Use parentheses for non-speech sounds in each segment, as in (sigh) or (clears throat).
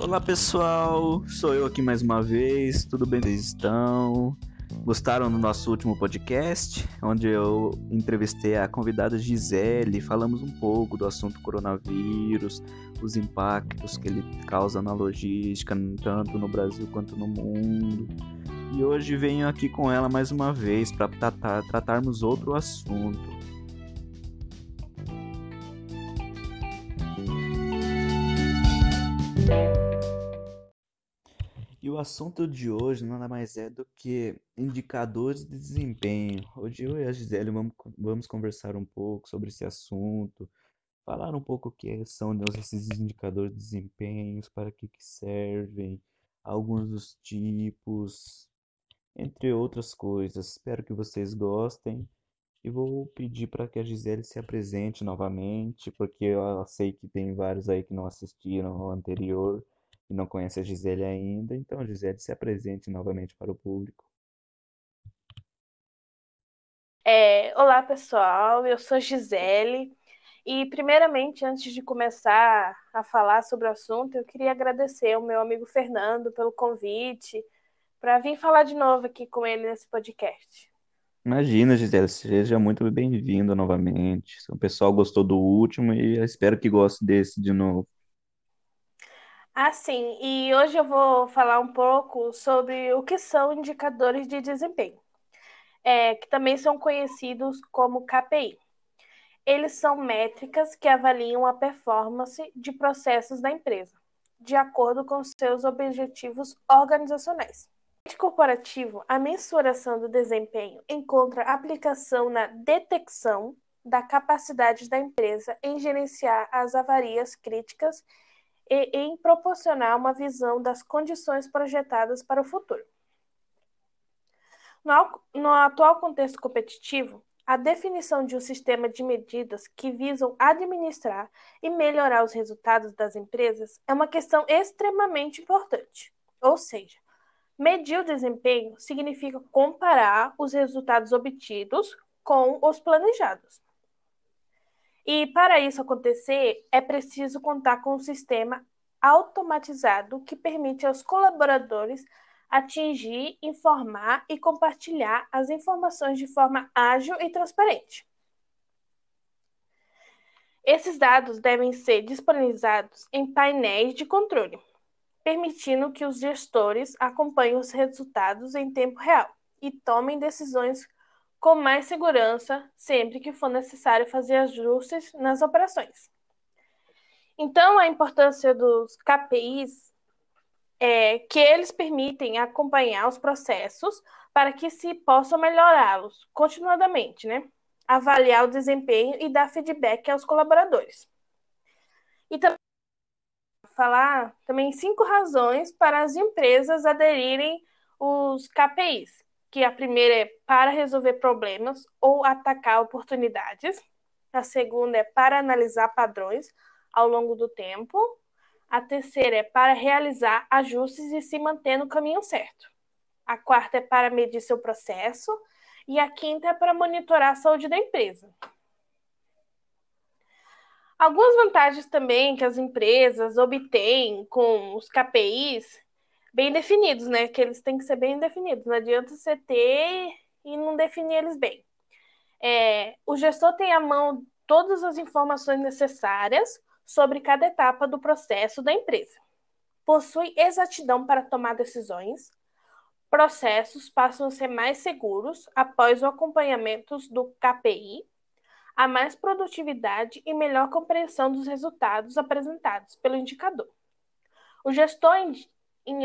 Olá pessoal, sou eu aqui mais uma vez, tudo bem vocês estão? Gostaram do nosso último podcast, onde eu entrevistei a convidada Gisele, falamos um pouco do assunto coronavírus, os impactos que ele causa na logística, tanto no Brasil quanto no mundo. E hoje venho aqui com ela mais uma vez para tratar, tratarmos outro assunto. O assunto de hoje nada mais é do que indicadores de desempenho. Hoje eu e a Gisele vamos, vamos conversar um pouco sobre esse assunto, falar um pouco o que são esses indicadores de desempenho, para que, que servem, alguns dos tipos, entre outras coisas. Espero que vocês gostem e vou pedir para que a Gisele se apresente novamente, porque eu sei que tem vários aí que não assistiram ao anterior e não conhece a Gisele ainda, então Gisele se apresente novamente para o público. É, olá pessoal, eu sou Gisele e primeiramente antes de começar a falar sobre o assunto, eu queria agradecer ao meu amigo Fernando pelo convite para vir falar de novo aqui com ele nesse podcast. Imagina, Gisele, seja muito bem-vinda novamente. O pessoal gostou do último e eu espero que goste desse de novo. Ah, sim. E hoje eu vou falar um pouco sobre o que são indicadores de desempenho, é, que também são conhecidos como KPI. Eles são métricas que avaliam a performance de processos da empresa, de acordo com seus objetivos organizacionais. No corporativo, a mensuração do desempenho encontra aplicação na detecção da capacidade da empresa em gerenciar as avarias críticas e em proporcionar uma visão das condições projetadas para o futuro. No, no atual contexto competitivo, a definição de um sistema de medidas que visam administrar e melhorar os resultados das empresas é uma questão extremamente importante. Ou seja, medir o desempenho significa comparar os resultados obtidos com os planejados. E para isso acontecer, é preciso contar com um sistema automatizado que permite aos colaboradores atingir, informar e compartilhar as informações de forma ágil e transparente. Esses dados devem ser disponibilizados em painéis de controle, permitindo que os gestores acompanhem os resultados em tempo real e tomem decisões com mais segurança sempre que for necessário fazer ajustes nas operações. Então, a importância dos KPIs é que eles permitem acompanhar os processos para que se possam melhorá-los continuadamente, né? Avaliar o desempenho e dar feedback aos colaboradores. E também falar também cinco razões para as empresas aderirem os KPIs, que a primeira é para resolver problemas ou atacar oportunidades. A segunda é para analisar padrões ao longo do tempo. A terceira é para realizar ajustes e se manter no caminho certo. A quarta é para medir seu processo. E a quinta é para monitorar a saúde da empresa. Algumas vantagens também que as empresas obtêm com os KPIs bem definidos, né? Que eles têm que ser bem definidos. Não adianta você ter e não definir eles bem. É, o gestor tem à mão todas as informações necessárias sobre cada etapa do processo da empresa. Possui exatidão para tomar decisões. Processos passam a ser mais seguros após o acompanhamento do KPI. Há mais produtividade e melhor compreensão dos resultados apresentados pelo indicador. O gestor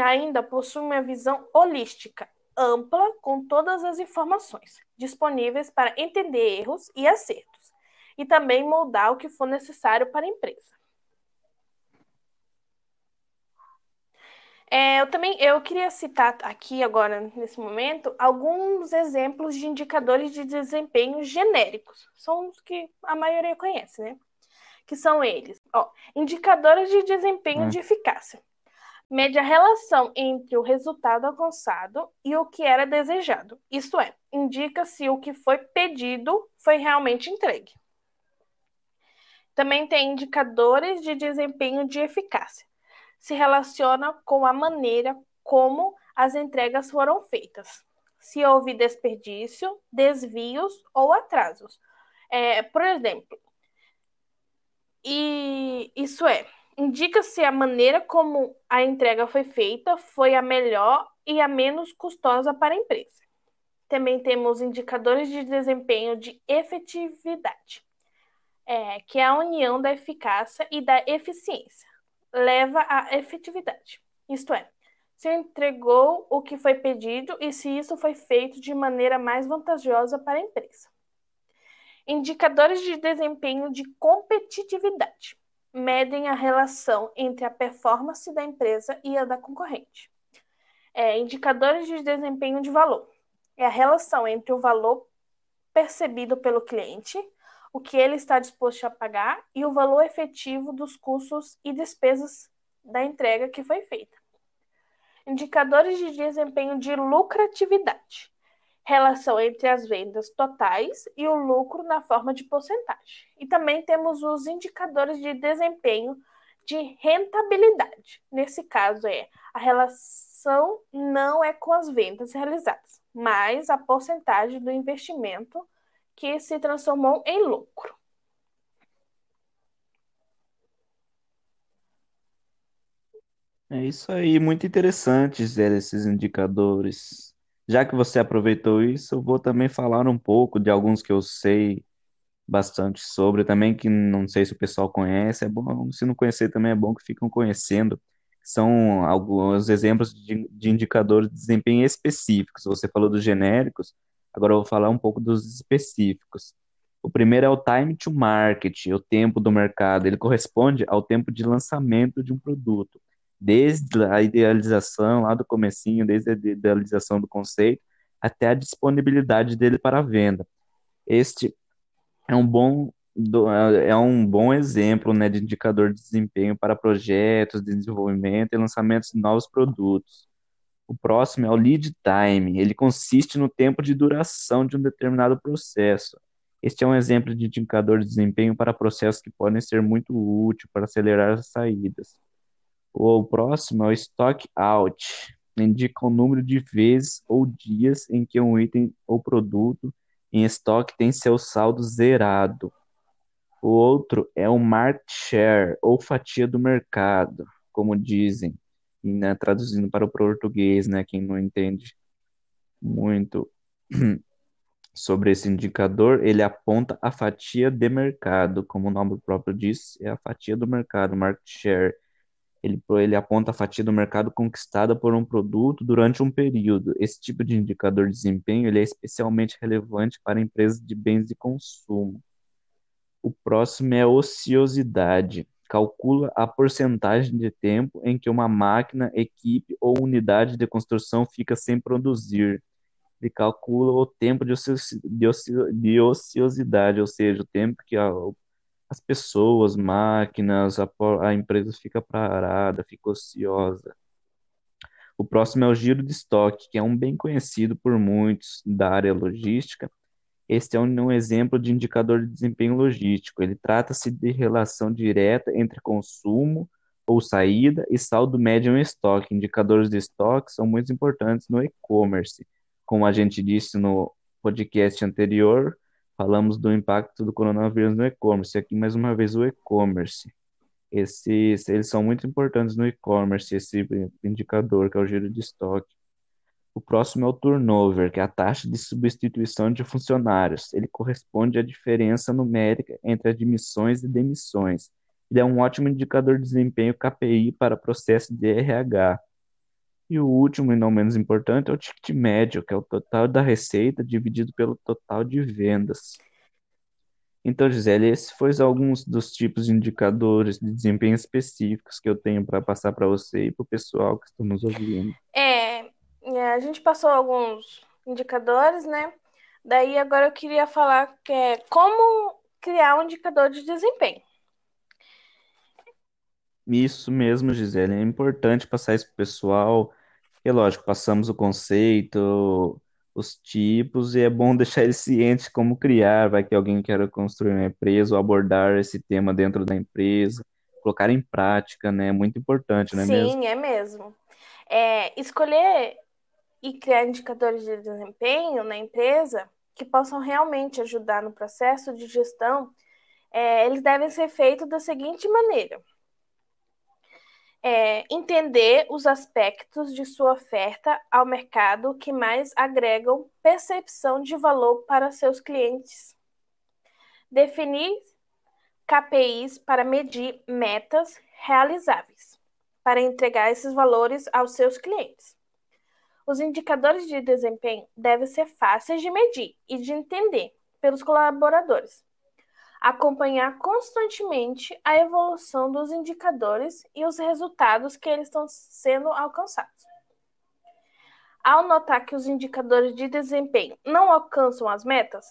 ainda possui uma visão holística, ampla, com todas as informações disponíveis para entender erros e acertos, e também moldar o que for necessário para a empresa. É, eu também eu queria citar aqui agora, nesse momento, alguns exemplos de indicadores de desempenho genéricos. São os que a maioria conhece, né? Que são eles. Ó, indicadores de desempenho hum. de eficácia. Mede a relação entre o resultado alcançado e o que era desejado. Isto é, indica se o que foi pedido foi realmente entregue. Também tem indicadores de desempenho de eficácia se relaciona com a maneira como as entregas foram feitas. Se houve desperdício, desvios ou atrasos. É, por exemplo, e isso é, indica-se a maneira como a entrega foi feita foi a melhor e a menos custosa para a empresa. Também temos indicadores de desempenho de efetividade, é, que é a união da eficácia e da eficiência, leva à efetividade. Isto é, se entregou o que foi pedido e se isso foi feito de maneira mais vantajosa para a empresa. Indicadores de desempenho de competitividade medem a relação entre a performance da empresa e a da concorrente. É, indicadores de desempenho de valor é a relação entre o valor percebido pelo cliente, o que ele está disposto a pagar, e o valor efetivo dos custos e despesas da entrega que foi feita. Indicadores de desempenho de lucratividade relação entre as vendas totais e o lucro na forma de porcentagem. E também temos os indicadores de desempenho de rentabilidade. Nesse caso, é a relação não é com as vendas realizadas, mas a porcentagem do investimento que se transformou em lucro. É isso aí, muito interessante, Zé, esses indicadores. Já que você aproveitou isso, eu vou também falar um pouco de alguns que eu sei bastante sobre também, que não sei se o pessoal conhece. É bom, se não conhecer também é bom que ficam conhecendo. São alguns exemplos de, de indicadores de desempenho específicos. Você falou dos genéricos, agora eu vou falar um pouco dos específicos. O primeiro é o time to market, o tempo do mercado. Ele corresponde ao tempo de lançamento de um produto desde a idealização lá do comecinho, desde a idealização do conceito até a disponibilidade dele para venda. Este é um bom é um bom exemplo né, de indicador de desempenho para projetos de desenvolvimento e lançamentos de novos produtos. O próximo é o lead time. Ele consiste no tempo de duração de um determinado processo. Este é um exemplo de indicador de desempenho para processos que podem ser muito útil para acelerar as saídas. O próximo é o stock out. Indica o número de vezes ou dias em que um item ou produto em estoque tem seu saldo zerado. O outro é o market share, ou fatia do mercado, como dizem, né, traduzindo para o português, né, quem não entende muito (clears throat) sobre esse indicador, ele aponta a fatia de mercado, como o nome próprio diz, é a fatia do mercado, market share ele, ele aponta a fatia do mercado conquistada por um produto durante um período. Esse tipo de indicador de desempenho ele é especialmente relevante para empresas de bens de consumo. O próximo é ociosidade. Calcula a porcentagem de tempo em que uma máquina, equipe ou unidade de construção fica sem produzir. Ele calcula o tempo de, ociosidade, ou seja, o tempo que a, as pessoas, máquinas, a, a empresa fica parada, fica ociosa. O próximo é o giro de estoque, que é um bem conhecido por muitos da área logística. Este é um, um exemplo de indicador de desempenho logístico. Ele trata-se de relação direta entre consumo ou saída e saldo médio em estoque. Indicadores de estoque são muito importantes no e-commerce. Como a gente disse no podcast anterior, Falamos do impacto do coronavírus no e-commerce. Aqui, mais uma vez, o e-commerce. Esses, eles são muito importantes no e-commerce, esse indicador, que é o giro de estoque. O próximo é o turnover, que é a taxa de substituição de funcionários. Ele corresponde à diferença numérica entre admissões e demissões. Ele é um ótimo indicador de desempenho KPI para processo de RH. E o último e não menos importante é o ticket médio, que é o total da receita dividido pelo total de vendas. Então, Gisele, esses foram alguns dos tipos de indicadores de desempenho específicos que eu tenho para passar para você e para o pessoal que está nos ouvindo. É, é, a gente passou alguns indicadores, né? Daí agora eu queria falar que é como criar um indicador de desempenho. Isso mesmo, Gisele. É importante passar isso para o pessoal. E lógico, passamos o conceito, os tipos, e é bom (laughs) deixar eles cientes como criar. Vai que alguém quer construir uma empresa ou abordar esse tema dentro da empresa. colocar em prática, né? É muito importante, não é mesmo? Sim, é mesmo. É, escolher e criar indicadores de desempenho na empresa que possam realmente ajudar no processo de gestão, é, eles devem ser feitos da seguinte maneira: é, entender os aspectos de sua oferta ao mercado que mais agregam percepção de valor para seus clientes, definir KPIs para medir metas realizáveis para entregar esses valores aos seus clientes. Os indicadores de desempenho devem ser fáceis de medir e de entender pelos colaboradores. Acompanhar constantemente a evolução dos indicadores e os resultados que eles estão sendo alcançados. Ao notar que os indicadores de desempenho não alcançam as metas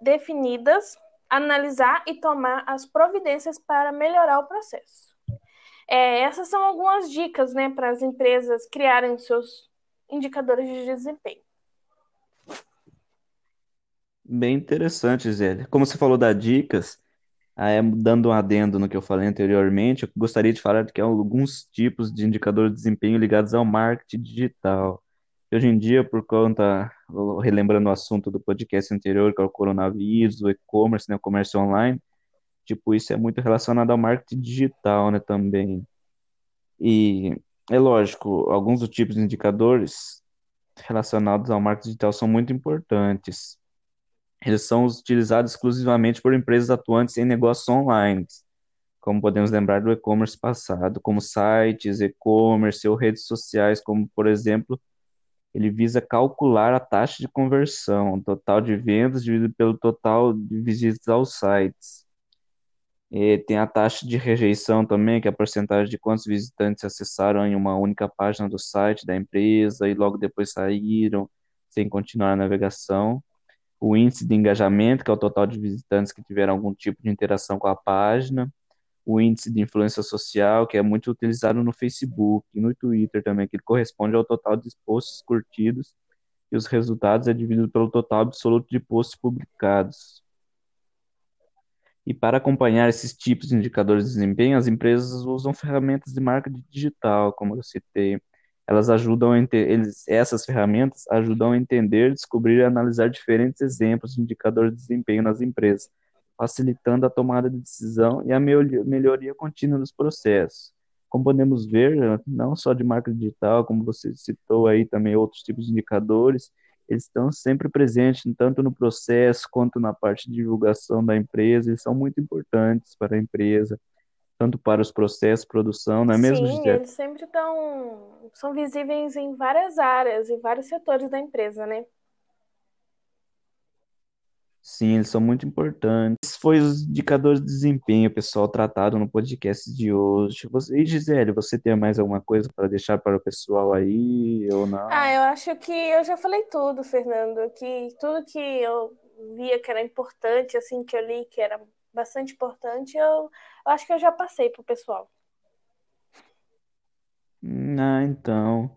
definidas, analisar e tomar as providências para melhorar o processo. É, essas são algumas dicas né, para as empresas criarem seus indicadores de desempenho. Bem interessante, Zé. Como você falou das dicas, é, dando um adendo no que eu falei anteriormente, eu gostaria de falar que há alguns tipos de indicadores de desempenho ligados ao marketing digital. Hoje em dia, por conta, relembrando o assunto do podcast anterior, que é o coronavírus, o e-commerce, né, o comércio online, tipo, isso é muito relacionado ao marketing digital, né, também. E é lógico, alguns dos tipos de indicadores relacionados ao marketing digital são muito importantes. Eles são utilizados exclusivamente por empresas atuantes em negócios online, como podemos lembrar do e-commerce passado, como sites, e-commerce ou redes sociais, como, por exemplo, ele visa calcular a taxa de conversão, total de vendas dividido pelo total de visitas aos sites. E tem a taxa de rejeição também, que é a porcentagem de quantos visitantes acessaram em uma única página do site da empresa e logo depois saíram sem continuar a navegação. O índice de engajamento, que é o total de visitantes que tiveram algum tipo de interação com a página. O índice de influência social, que é muito utilizado no Facebook e no Twitter também, que corresponde ao total de posts curtidos e os resultados é dividido pelo total absoluto de posts publicados. E para acompanhar esses tipos de indicadores de desempenho, as empresas usam ferramentas de marketing digital, como eu citei. Elas ajudam a eles, essas ferramentas ajudam a entender, descobrir e analisar diferentes exemplos de indicadores de desempenho nas empresas, facilitando a tomada de decisão e a melhoria contínua dos processos. Como podemos ver, não só de marketing digital, como você citou aí também outros tipos de indicadores, eles estão sempre presentes, tanto no processo quanto na parte de divulgação da empresa, eles são muito importantes para a empresa, tanto para os processos, produção, não é mesmo, Sim, Gisele? eles sempre estão, são visíveis em várias áreas, em vários setores da empresa, né? Sim, eles são muito importantes. Esses foram os indicadores de desempenho, pessoal, tratado no podcast de hoje. Você, e Gisele, você tem mais alguma coisa para deixar para o pessoal aí ou Ah, não? eu acho que eu já falei tudo, Fernando, que tudo que eu via que era importante, assim, que eu li que era bastante importante, eu, eu acho que eu já passei pro pessoal. Ah, então.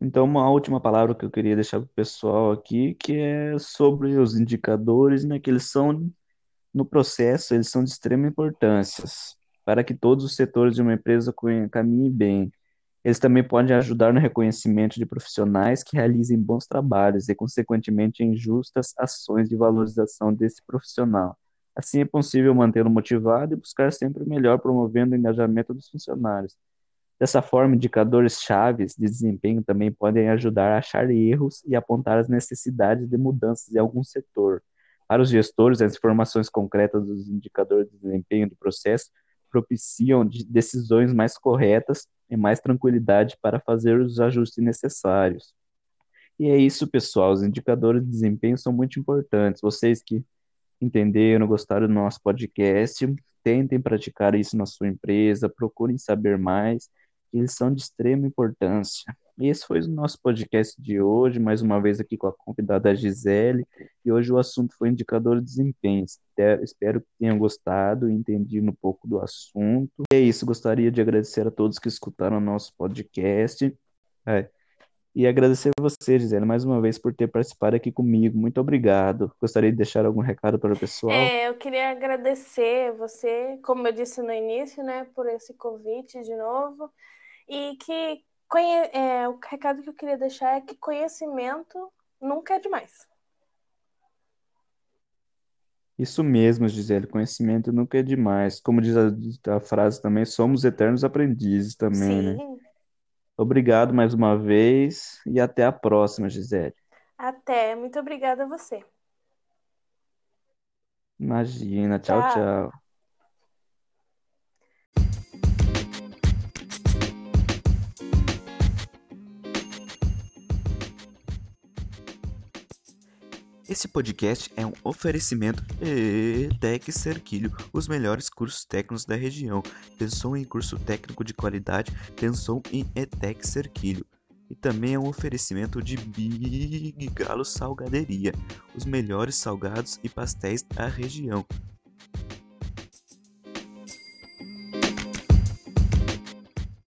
Então, uma última palavra que eu queria deixar para o pessoal aqui, que é sobre os indicadores, né, que eles são, no processo, eles são de extrema importância para que todos os setores de uma empresa caminhem bem. Eles também podem ajudar no reconhecimento de profissionais que realizem bons trabalhos e, consequentemente, em justas ações de valorização desse profissional. Assim é possível mantê-lo motivado e buscar sempre o melhor, promovendo o engajamento dos funcionários. Dessa forma, indicadores chaves de desempenho também podem ajudar a achar erros e apontar as necessidades de mudanças em algum setor. Para os gestores, as informações concretas dos indicadores de desempenho do processo propiciam de- decisões mais corretas e mais tranquilidade para fazer os ajustes necessários. E é isso, pessoal. Os indicadores de desempenho são muito importantes. Vocês que entenderam, gostaram do nosso podcast, tentem praticar isso na sua empresa, procurem saber mais, eles são de extrema importância. Esse foi o nosso podcast de hoje, mais uma vez aqui com a convidada Gisele, e hoje o assunto foi indicador de desempenho. Espero que tenham gostado e entendido um pouco do assunto. E é isso, gostaria de agradecer a todos que escutaram o nosso podcast. É, E agradecer a você, Gisele, mais uma vez por ter participado aqui comigo. Muito obrigado. Gostaria de deixar algum recado para o pessoal? É, eu queria agradecer você, como eu disse no início, né, por esse convite de novo. E que conhe... é, o recado que eu queria deixar é que conhecimento nunca é demais. Isso mesmo, Gisele, conhecimento nunca é demais. Como diz a, a frase também, somos eternos aprendizes também, né? Obrigado mais uma vez e até a próxima, Gisele. até. Muito obrigada a você. Imagina, tchau, Tchau. tchau. Esse podcast é um oferecimento ETEC Cerquilho, os melhores cursos técnicos da região. Pensou em curso técnico de qualidade? Pensou em ETEC Cerquilho. E também é um oferecimento de Big Galo Salgaderia, os melhores salgados e pastéis da região.